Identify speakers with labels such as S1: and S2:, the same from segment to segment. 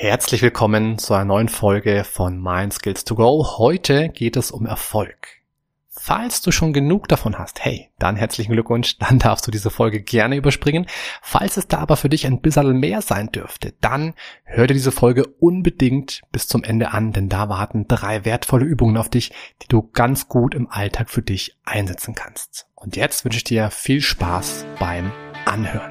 S1: Herzlich willkommen zu einer neuen Folge von Mind Skills to Go. Heute geht es um Erfolg. Falls du schon genug davon hast, hey, dann herzlichen Glückwunsch, dann darfst du diese Folge gerne überspringen. Falls es da aber für dich ein bisschen mehr sein dürfte, dann hör dir diese Folge unbedingt bis zum Ende an, denn da warten drei wertvolle Übungen auf dich, die du ganz gut im Alltag für dich einsetzen kannst. Und jetzt wünsche ich dir viel Spaß beim Anhören.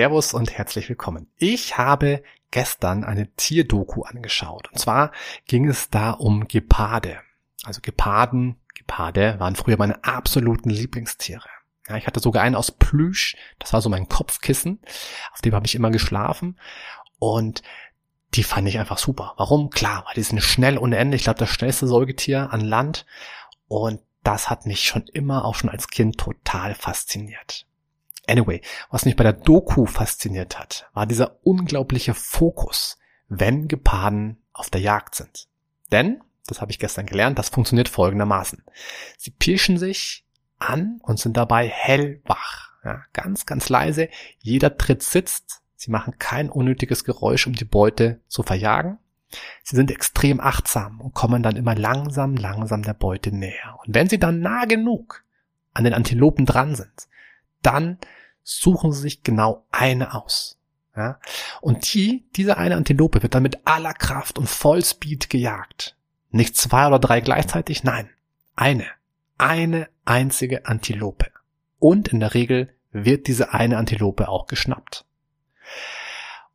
S1: Servus und herzlich willkommen. Ich habe gestern eine Tierdoku angeschaut. Und zwar ging es da um Geparde. Also Geparden, Geparde waren früher meine absoluten Lieblingstiere. Ja, ich hatte sogar einen aus Plüsch. Das war so mein Kopfkissen. Auf dem habe ich immer geschlafen. Und die fand ich einfach super. Warum? Klar, weil die sind schnell ohne Ende. Ich glaube, das schnellste Säugetier an Land. Und das hat mich schon immer, auch schon als Kind, total fasziniert. Anyway, was mich bei der Doku fasziniert hat, war dieser unglaubliche Fokus, wenn Geparden auf der Jagd sind. Denn, das habe ich gestern gelernt, das funktioniert folgendermaßen. Sie pirschen sich an und sind dabei hellwach. Ja, ganz, ganz leise. Jeder Tritt sitzt. Sie machen kein unnötiges Geräusch, um die Beute zu verjagen. Sie sind extrem achtsam und kommen dann immer langsam, langsam der Beute näher. Und wenn sie dann nah genug an den Antilopen dran sind, dann suchen sie sich genau eine aus. Ja? Und die, diese eine Antilope wird dann mit aller Kraft und Vollspeed gejagt. Nicht zwei oder drei gleichzeitig, nein, eine. Eine einzige Antilope. Und in der Regel wird diese eine Antilope auch geschnappt.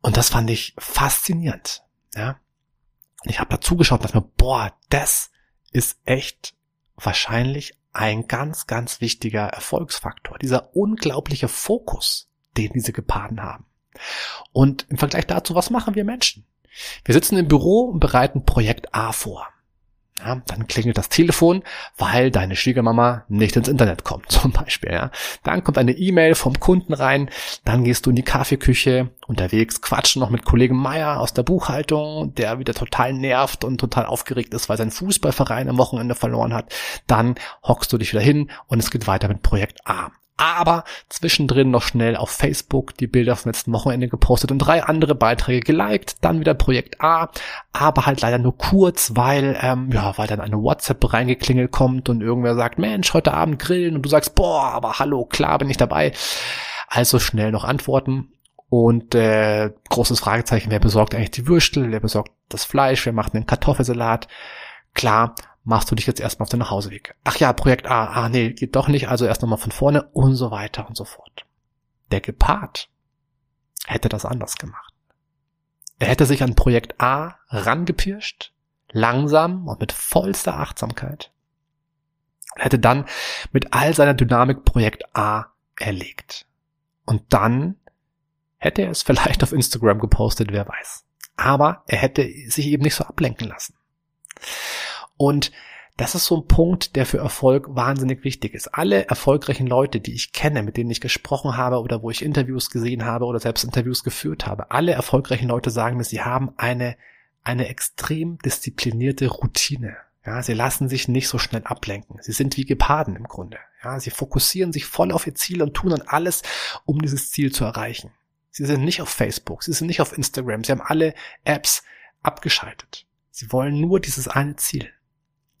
S1: Und das fand ich faszinierend. Ja? Ich habe da zugeschaut und dachte mir, boah, das ist echt wahrscheinlich ein ganz, ganz wichtiger Erfolgsfaktor. Dieser unglaubliche Fokus, den diese Geparden haben. Und im Vergleich dazu, was machen wir Menschen? Wir sitzen im Büro und bereiten Projekt A vor. Ja, dann klingelt das Telefon, weil deine Schwiegermama nicht ins Internet kommt, zum Beispiel. Ja. Dann kommt eine E-Mail vom Kunden rein, dann gehst du in die Kaffeeküche, unterwegs quatschen noch mit Kollegen Meier aus der Buchhaltung, der wieder total nervt und total aufgeregt ist, weil sein Fußballverein am Wochenende verloren hat. Dann hockst du dich wieder hin und es geht weiter mit Projekt A aber zwischendrin noch schnell auf Facebook die Bilder vom letzten Wochenende gepostet und drei andere Beiträge geliked, dann wieder Projekt A, aber halt leider nur kurz, weil, ähm, ja, weil dann eine WhatsApp reingeklingelt kommt und irgendwer sagt, Mensch, heute Abend grillen und du sagst, boah, aber hallo, klar bin ich dabei. Also schnell noch antworten und äh, großes Fragezeichen, wer besorgt eigentlich die Würstel, wer besorgt das Fleisch, wer macht einen Kartoffelsalat. Klar, machst du dich jetzt erstmal auf den Nachhauseweg. Ach ja, Projekt A, ah nee, geht doch nicht, also erst nochmal von vorne und so weiter und so fort. Der Gepard hätte das anders gemacht. Er hätte sich an Projekt A rangepirscht, langsam und mit vollster Achtsamkeit. Und hätte dann mit all seiner Dynamik Projekt A erlegt. Und dann hätte er es vielleicht auf Instagram gepostet, wer weiß. Aber er hätte sich eben nicht so ablenken lassen. Und das ist so ein Punkt, der für Erfolg wahnsinnig wichtig ist. Alle erfolgreichen Leute, die ich kenne, mit denen ich gesprochen habe oder wo ich Interviews gesehen habe oder selbst Interviews geführt habe, alle erfolgreichen Leute sagen mir, sie haben eine, eine extrem disziplinierte Routine. Ja, sie lassen sich nicht so schnell ablenken. Sie sind wie Geparden im Grunde. Ja, sie fokussieren sich voll auf ihr Ziel und tun dann alles, um dieses Ziel zu erreichen. Sie sind nicht auf Facebook, sie sind nicht auf Instagram, sie haben alle Apps abgeschaltet. Sie wollen nur dieses eine Ziel.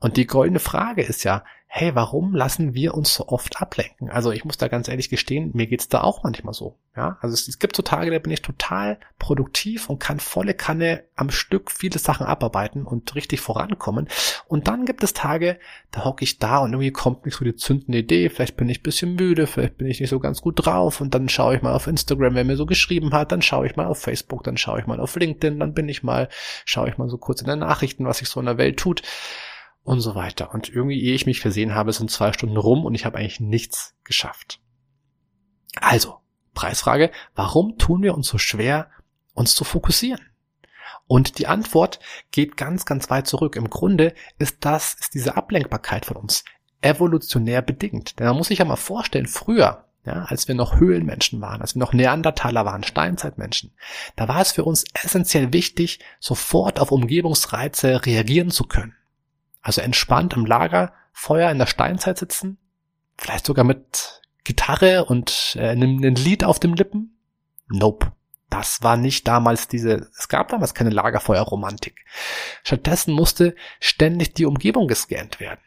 S1: Und die goldene Frage ist ja, hey, warum lassen wir uns so oft ablenken? Also ich muss da ganz ehrlich gestehen, mir geht's da auch manchmal so. Ja, also es, es, gibt so Tage, da bin ich total produktiv und kann volle Kanne am Stück viele Sachen abarbeiten und richtig vorankommen. Und dann gibt es Tage, da hocke ich da und irgendwie kommt nicht so die zündende Idee. Vielleicht bin ich bisschen müde, vielleicht bin ich nicht so ganz gut drauf und dann schaue ich mal auf Instagram, wer mir so geschrieben hat, dann schaue ich mal auf Facebook, dann schaue ich mal auf LinkedIn, dann bin ich mal, schaue ich mal so kurz in den Nachrichten, was sich so in der Welt tut und so weiter. Und irgendwie, ehe ich mich versehen habe, sind zwei Stunden rum und ich habe eigentlich nichts geschafft. Also, Preisfrage, warum tun wir uns so schwer, uns zu fokussieren? Und die Antwort geht ganz, ganz weit zurück. Im Grunde ist das, ist diese Ablenkbarkeit von uns evolutionär bedingt. Denn man muss sich ja mal vorstellen, früher, ja, als wir noch Höhlenmenschen waren, als wir noch Neandertaler waren, Steinzeitmenschen, da war es für uns essentiell wichtig, sofort auf Umgebungsreize reagieren zu können. Also entspannt am Lagerfeuer in der Steinzeit sitzen, vielleicht sogar mit Gitarre und äh, einem, einem Lied auf dem Lippen? Nope. Das war nicht damals diese, es gab damals keine Lagerfeuerromantik. Stattdessen musste ständig die Umgebung gescannt werden.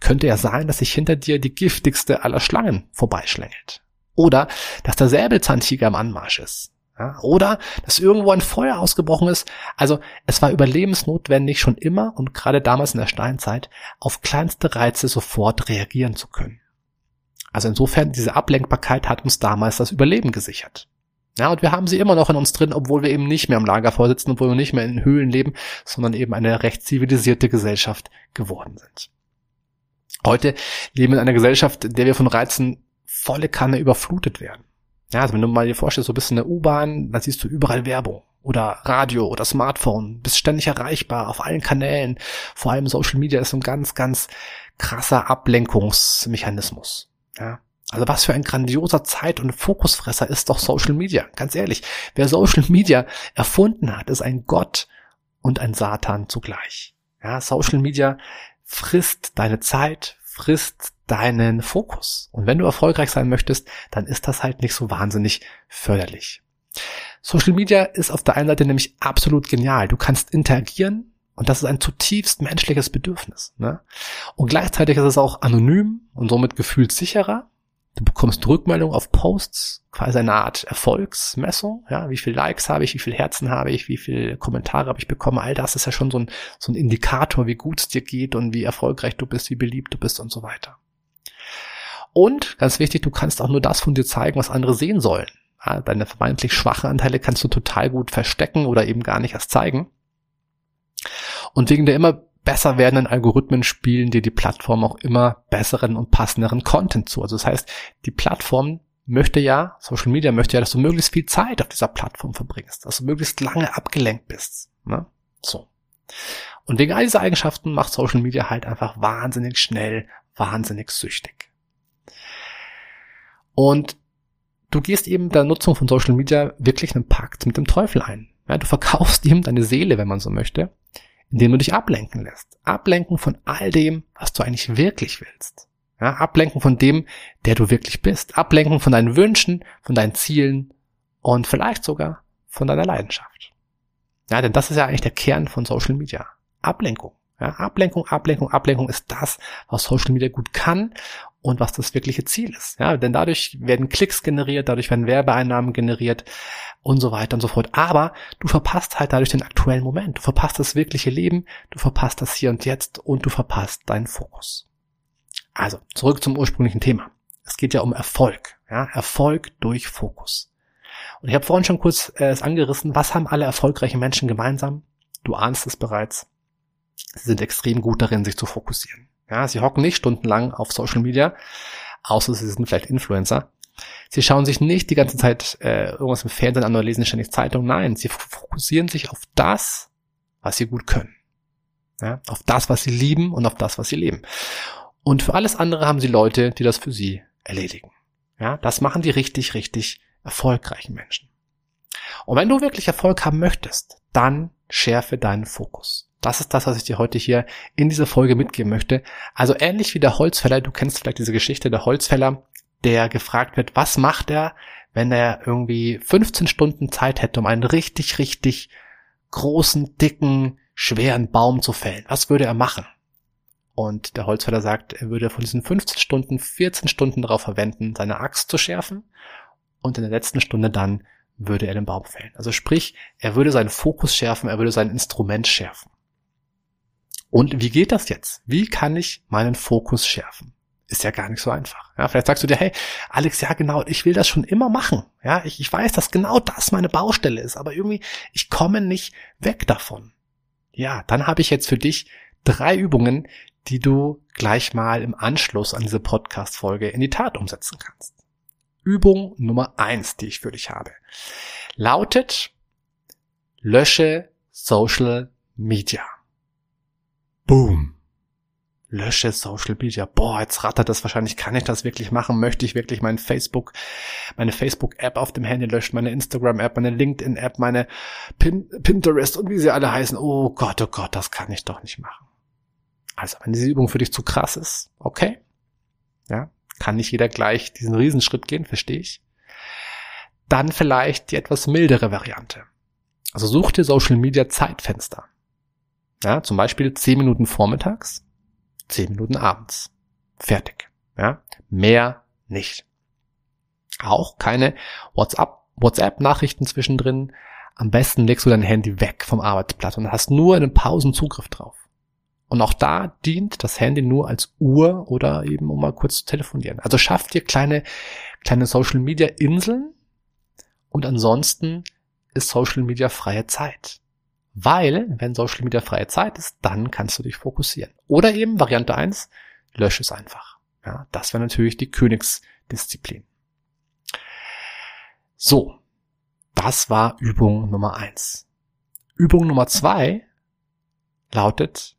S1: Könnte ja sein, dass sich hinter dir die giftigste aller Schlangen vorbeischlängelt. Oder, dass der Säbelzahntiger im Anmarsch ist. Ja, oder, dass irgendwo ein Feuer ausgebrochen ist. Also, es war überlebensnotwendig, schon immer und gerade damals in der Steinzeit, auf kleinste Reize sofort reagieren zu können. Also insofern, diese Ablenkbarkeit hat uns damals das Überleben gesichert. Ja, und wir haben sie immer noch in uns drin, obwohl wir eben nicht mehr am Lagerfeuer sitzen, obwohl wir nicht mehr in Höhlen leben, sondern eben eine recht zivilisierte Gesellschaft geworden sind. Heute leben wir in einer Gesellschaft, in der wir von Reizen volle Kanne überflutet werden. Ja, also wenn du mal dir vorstellst, so bist in der U-Bahn, dann siehst du überall Werbung oder Radio oder Smartphone, bist ständig erreichbar auf allen Kanälen. Vor allem Social Media ist ein ganz, ganz krasser Ablenkungsmechanismus. Ja, also was für ein grandioser Zeit- und Fokusfresser ist doch Social Media. Ganz ehrlich, wer Social Media erfunden hat, ist ein Gott und ein Satan zugleich. Ja, Social Media frisst deine Zeit, frisst deinen Fokus. Und wenn du erfolgreich sein möchtest, dann ist das halt nicht so wahnsinnig förderlich. Social Media ist auf der einen Seite nämlich absolut genial. Du kannst interagieren und das ist ein zutiefst menschliches Bedürfnis. Ne? Und gleichzeitig ist es auch anonym und somit gefühlt sicherer. Du bekommst Rückmeldung auf Posts, quasi eine Art Erfolgsmessung. Ja, wie viele Likes habe ich, wie viele Herzen habe ich, wie viele Kommentare habe ich bekommen. All das ist ja schon so ein, so ein Indikator, wie gut es dir geht und wie erfolgreich du bist, wie beliebt du bist und so weiter. Und ganz wichtig, du kannst auch nur das von dir zeigen, was andere sehen sollen. Ja, deine vermeintlich schwachen Anteile kannst du total gut verstecken oder eben gar nicht erst zeigen. Und wegen der immer besser werdenden Algorithmen spielen dir die Plattform auch immer besseren und passenderen Content zu. Also das heißt, die Plattform möchte ja, Social Media möchte ja, dass du möglichst viel Zeit auf dieser Plattform verbringst, dass du möglichst lange abgelenkt bist. Ne? So. Und wegen all dieser Eigenschaften macht Social Media halt einfach wahnsinnig schnell, wahnsinnig süchtig. Und du gehst eben der Nutzung von Social Media wirklich einen Pakt mit dem Teufel ein. Ja, du verkaufst ihm deine Seele, wenn man so möchte, indem du dich ablenken lässt. Ablenken von all dem, was du eigentlich wirklich willst. Ja, ablenken von dem, der du wirklich bist. Ablenken von deinen Wünschen, von deinen Zielen und vielleicht sogar von deiner Leidenschaft. Ja, denn das ist ja eigentlich der Kern von Social Media. Ablenkung. Ja, Ablenkung, Ablenkung, Ablenkung ist das, was Social Media gut kann und was das wirkliche Ziel ist. Ja, denn dadurch werden Klicks generiert, dadurch werden Werbeeinnahmen generiert und so weiter und so fort. Aber du verpasst halt dadurch den aktuellen Moment. Du verpasst das wirkliche Leben, du verpasst das Hier und Jetzt und du verpasst deinen Fokus. Also, zurück zum ursprünglichen Thema. Es geht ja um Erfolg. Ja, Erfolg durch Fokus. Und ich habe vorhin schon kurz äh, es angerissen, was haben alle erfolgreichen Menschen gemeinsam? Du ahnst es bereits. Sie sind extrem gut darin, sich zu fokussieren. Ja, sie hocken nicht stundenlang auf Social Media, außer sie sind vielleicht Influencer. Sie schauen sich nicht die ganze Zeit äh, irgendwas im Fernsehen an oder lesen ständig Zeitung. Nein, sie fokussieren sich auf das, was sie gut können. Ja, auf das, was sie lieben und auf das, was sie leben. Und für alles andere haben sie Leute, die das für sie erledigen. Ja, das machen die richtig, richtig erfolgreichen Menschen. Und wenn du wirklich Erfolg haben möchtest, dann schärfe deinen Fokus. Das ist das, was ich dir heute hier in dieser Folge mitgeben möchte. Also ähnlich wie der Holzfäller, du kennst vielleicht diese Geschichte, der Holzfäller, der gefragt wird, was macht er, wenn er irgendwie 15 Stunden Zeit hätte, um einen richtig, richtig großen, dicken, schweren Baum zu fällen. Was würde er machen? Und der Holzfäller sagt, er würde von diesen 15 Stunden 14 Stunden darauf verwenden, seine Axt zu schärfen und in der letzten Stunde dann würde er den Baum fällen. Also sprich, er würde seinen Fokus schärfen, er würde sein Instrument schärfen. Und wie geht das jetzt? Wie kann ich meinen Fokus schärfen? Ist ja gar nicht so einfach. Ja, vielleicht sagst du dir, hey, Alex, ja genau, ich will das schon immer machen. Ja, ich, ich weiß, dass genau das meine Baustelle ist, aber irgendwie, ich komme nicht weg davon. Ja, dann habe ich jetzt für dich drei Übungen, die du gleich mal im Anschluss an diese Podcast-Folge in die Tat umsetzen kannst. Übung Nummer eins, die ich für dich habe, lautet, lösche Social Media. Boom lösche Social Media. Boah, jetzt rattert das wahrscheinlich. Kann ich das wirklich machen? Möchte ich wirklich mein Facebook, meine Facebook-App auf dem Handy löschen, meine Instagram-App, meine LinkedIn-App, meine Pin Pinterest und wie sie alle heißen? Oh Gott, oh Gott, das kann ich doch nicht machen. Also, wenn diese Übung für dich zu krass ist, okay. Ja, kann nicht jeder gleich diesen Riesenschritt gehen, verstehe ich. Dann vielleicht die etwas mildere Variante. Also such dir Social Media Zeitfenster. Ja, zum Beispiel 10 Minuten vormittags, zehn Minuten abends. Fertig. Ja, mehr nicht. Auch keine WhatsApp, WhatsApp-Nachrichten zwischendrin. Am besten legst du dein Handy weg vom Arbeitsplatz und hast nur einen Pausenzugriff drauf. Und auch da dient das Handy nur als Uhr oder eben um mal kurz zu telefonieren. Also schaff dir kleine, kleine Social Media Inseln und ansonsten ist Social Media freie Zeit. Weil, wenn Social Media freie Zeit ist, dann kannst du dich fokussieren. Oder eben Variante eins: lösche es einfach. Ja, das wäre natürlich die Königsdisziplin. So, das war Übung Nummer eins. Übung Nummer zwei lautet,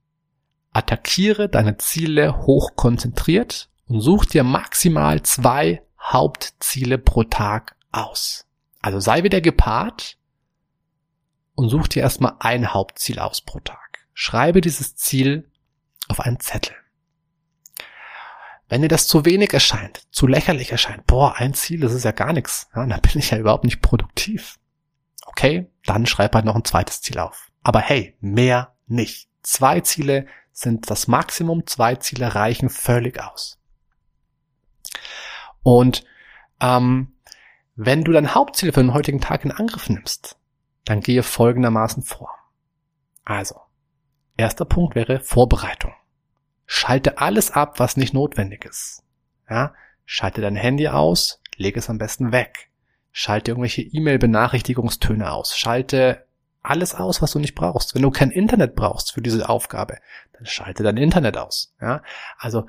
S1: attackiere deine Ziele hochkonzentriert und such dir maximal zwei Hauptziele pro Tag aus. Also sei wieder gepaart und such dir erstmal ein Hauptziel aus pro Tag. Schreibe dieses Ziel auf einen Zettel. Wenn dir das zu wenig erscheint, zu lächerlich erscheint, boah, ein Ziel, das ist ja gar nichts, ja, dann bin ich ja überhaupt nicht produktiv. Okay, dann schreib halt noch ein zweites Ziel auf. Aber hey, mehr nicht. Zwei Ziele sind das Maximum, zwei Ziele reichen völlig aus. Und ähm, wenn du dein Hauptziel für den heutigen Tag in Angriff nimmst, dann gehe folgendermaßen vor. Also, erster Punkt wäre Vorbereitung. Schalte alles ab, was nicht notwendig ist. Ja, schalte dein Handy aus, leg es am besten weg. Schalte irgendwelche E-Mail-Benachrichtigungstöne aus. Schalte alles aus, was du nicht brauchst. Wenn du kein Internet brauchst für diese Aufgabe, dann schalte dein Internet aus. Ja, also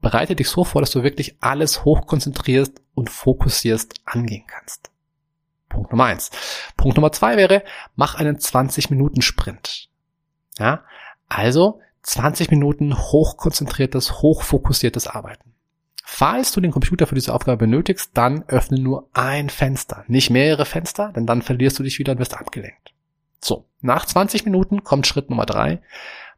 S1: bereite dich so vor, dass du wirklich alles hochkonzentrierst und fokussierst angehen kannst. Punkt Nummer eins. Punkt Nummer zwei wäre, mach einen 20-Minuten-Sprint. Ja, also 20 Minuten hochkonzentriertes, hochfokussiertes Arbeiten. Falls du den Computer für diese Aufgabe benötigst, dann öffne nur ein Fenster, nicht mehrere Fenster, denn dann verlierst du dich wieder und wirst abgelenkt. So, nach 20 Minuten kommt Schritt Nummer drei.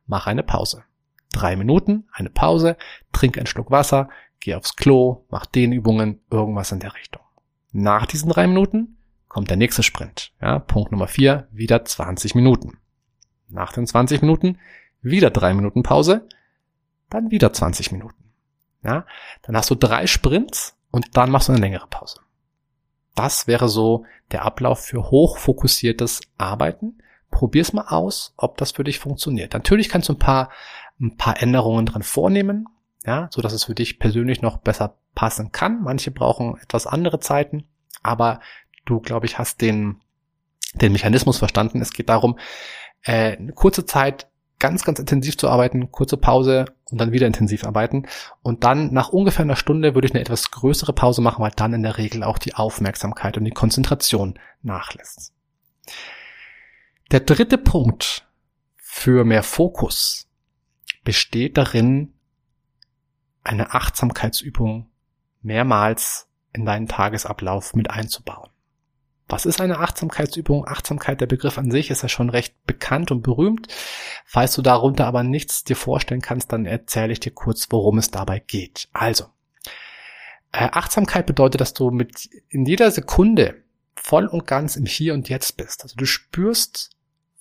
S1: Mach eine Pause. Drei Minuten, eine Pause, trink einen Schluck Wasser, geh aufs Klo, mach Dehnübungen, irgendwas in der Richtung. Nach diesen drei Minuten kommt der nächste Sprint. Ja, Punkt Nummer vier, wieder 20 Minuten. Nach den 20 Minuten wieder drei Minuten Pause, dann wieder 20 Minuten. Ja, dann hast du drei Sprints und dann machst du eine längere Pause. Das wäre so der Ablauf für hochfokussiertes Arbeiten. Probier's mal aus, ob das für dich funktioniert. Natürlich kannst du ein paar, ein paar Änderungen dran vornehmen, ja, so dass es für dich persönlich noch besser passen kann. Manche brauchen etwas andere Zeiten, aber du, glaube ich, hast den, den Mechanismus verstanden. Es geht darum, äh, eine kurze Zeit ganz, ganz intensiv zu arbeiten, kurze Pause und dann wieder intensiv arbeiten. Und dann nach ungefähr einer Stunde würde ich eine etwas größere Pause machen, weil dann in der Regel auch die Aufmerksamkeit und die Konzentration nachlässt. Der dritte Punkt für mehr Fokus besteht darin, eine Achtsamkeitsübung mehrmals in deinen Tagesablauf mit einzubauen. Was ist eine Achtsamkeitsübung? Achtsamkeit, der Begriff an sich ist ja schon recht bekannt und berühmt. Falls du darunter aber nichts dir vorstellen kannst, dann erzähle ich dir kurz, worum es dabei geht. Also, äh, Achtsamkeit bedeutet, dass du mit in jeder Sekunde voll und ganz im Hier und Jetzt bist. Also du spürst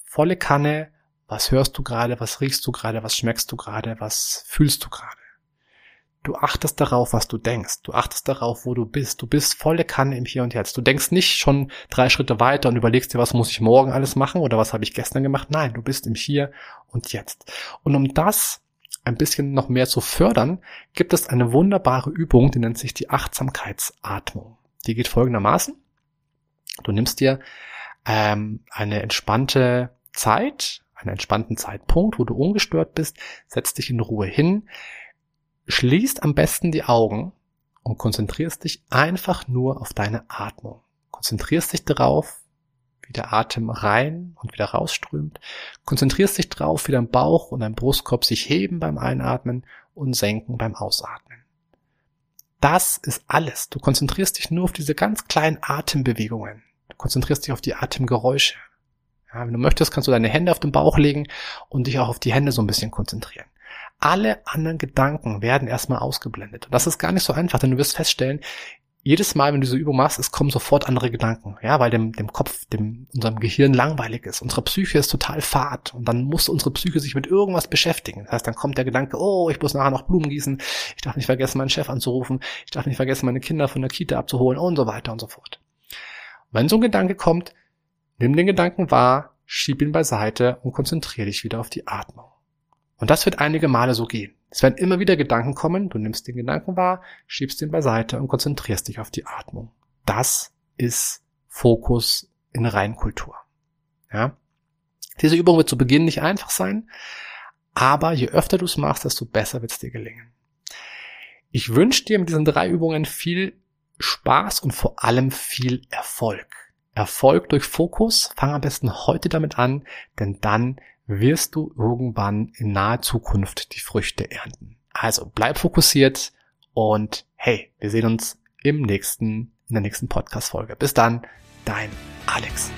S1: volle Kanne, was hörst du gerade, was riechst du gerade, was schmeckst du gerade, was fühlst du gerade. Du achtest darauf, was du denkst. Du achtest darauf, wo du bist. Du bist volle Kanne im Hier und Jetzt. Du denkst nicht schon drei Schritte weiter und überlegst dir, was muss ich morgen alles machen oder was habe ich gestern gemacht. Nein, du bist im Hier und Jetzt. Und um das ein bisschen noch mehr zu fördern, gibt es eine wunderbare Übung, die nennt sich die Achtsamkeitsatmung. Die geht folgendermaßen. Du nimmst dir ähm, eine entspannte Zeit, einen entspannten Zeitpunkt, wo du ungestört bist, setzt dich in Ruhe hin, schließt am besten die Augen und konzentrierst dich einfach nur auf deine Atmung. Konzentrierst dich darauf, wie der Atem rein und wieder rausströmt. Konzentrierst dich darauf, wie dein Bauch und dein Brustkorb sich heben beim Einatmen und senken beim Ausatmen. Das ist alles. Du konzentrierst dich nur auf diese ganz kleinen Atembewegungen. Du konzentrierst dich auf die Atemgeräusche. Ja, wenn du möchtest, kannst du deine Hände auf den Bauch legen und dich auch auf die Hände so ein bisschen konzentrieren. Alle anderen Gedanken werden erstmal ausgeblendet. Und das ist gar nicht so einfach, denn du wirst feststellen, jedes Mal, wenn du diese Übung machst, es kommen sofort andere Gedanken, ja, weil dem, dem Kopf, dem, unserem Gehirn langweilig ist. Unsere Psyche ist total fad und dann muss unsere Psyche sich mit irgendwas beschäftigen. Das heißt, dann kommt der Gedanke, oh, ich muss nachher noch Blumen gießen, ich darf nicht vergessen, meinen Chef anzurufen, ich darf nicht vergessen, meine Kinder von der Kita abzuholen und so weiter und so fort. wenn so ein Gedanke kommt, nimm den Gedanken wahr, schieb ihn beiseite und konzentriere dich wieder auf die Atmung. Und das wird einige Male so gehen. Es werden immer wieder Gedanken kommen, du nimmst den Gedanken wahr, schiebst ihn beiseite und konzentrierst dich auf die Atmung. Das ist Fokus in Reinkultur. Ja? Diese Übung wird zu Beginn nicht einfach sein, aber je öfter du es machst, desto besser wird es dir gelingen. Ich wünsche dir mit diesen drei Übungen viel Spaß und vor allem viel Erfolg. Erfolg durch Fokus. Fang am besten heute damit an, denn dann wirst du irgendwann in naher Zukunft die Früchte ernten. Also bleib fokussiert und hey, wir sehen uns im nächsten, in der nächsten Podcast-Folge. Bis dann, dein Alex.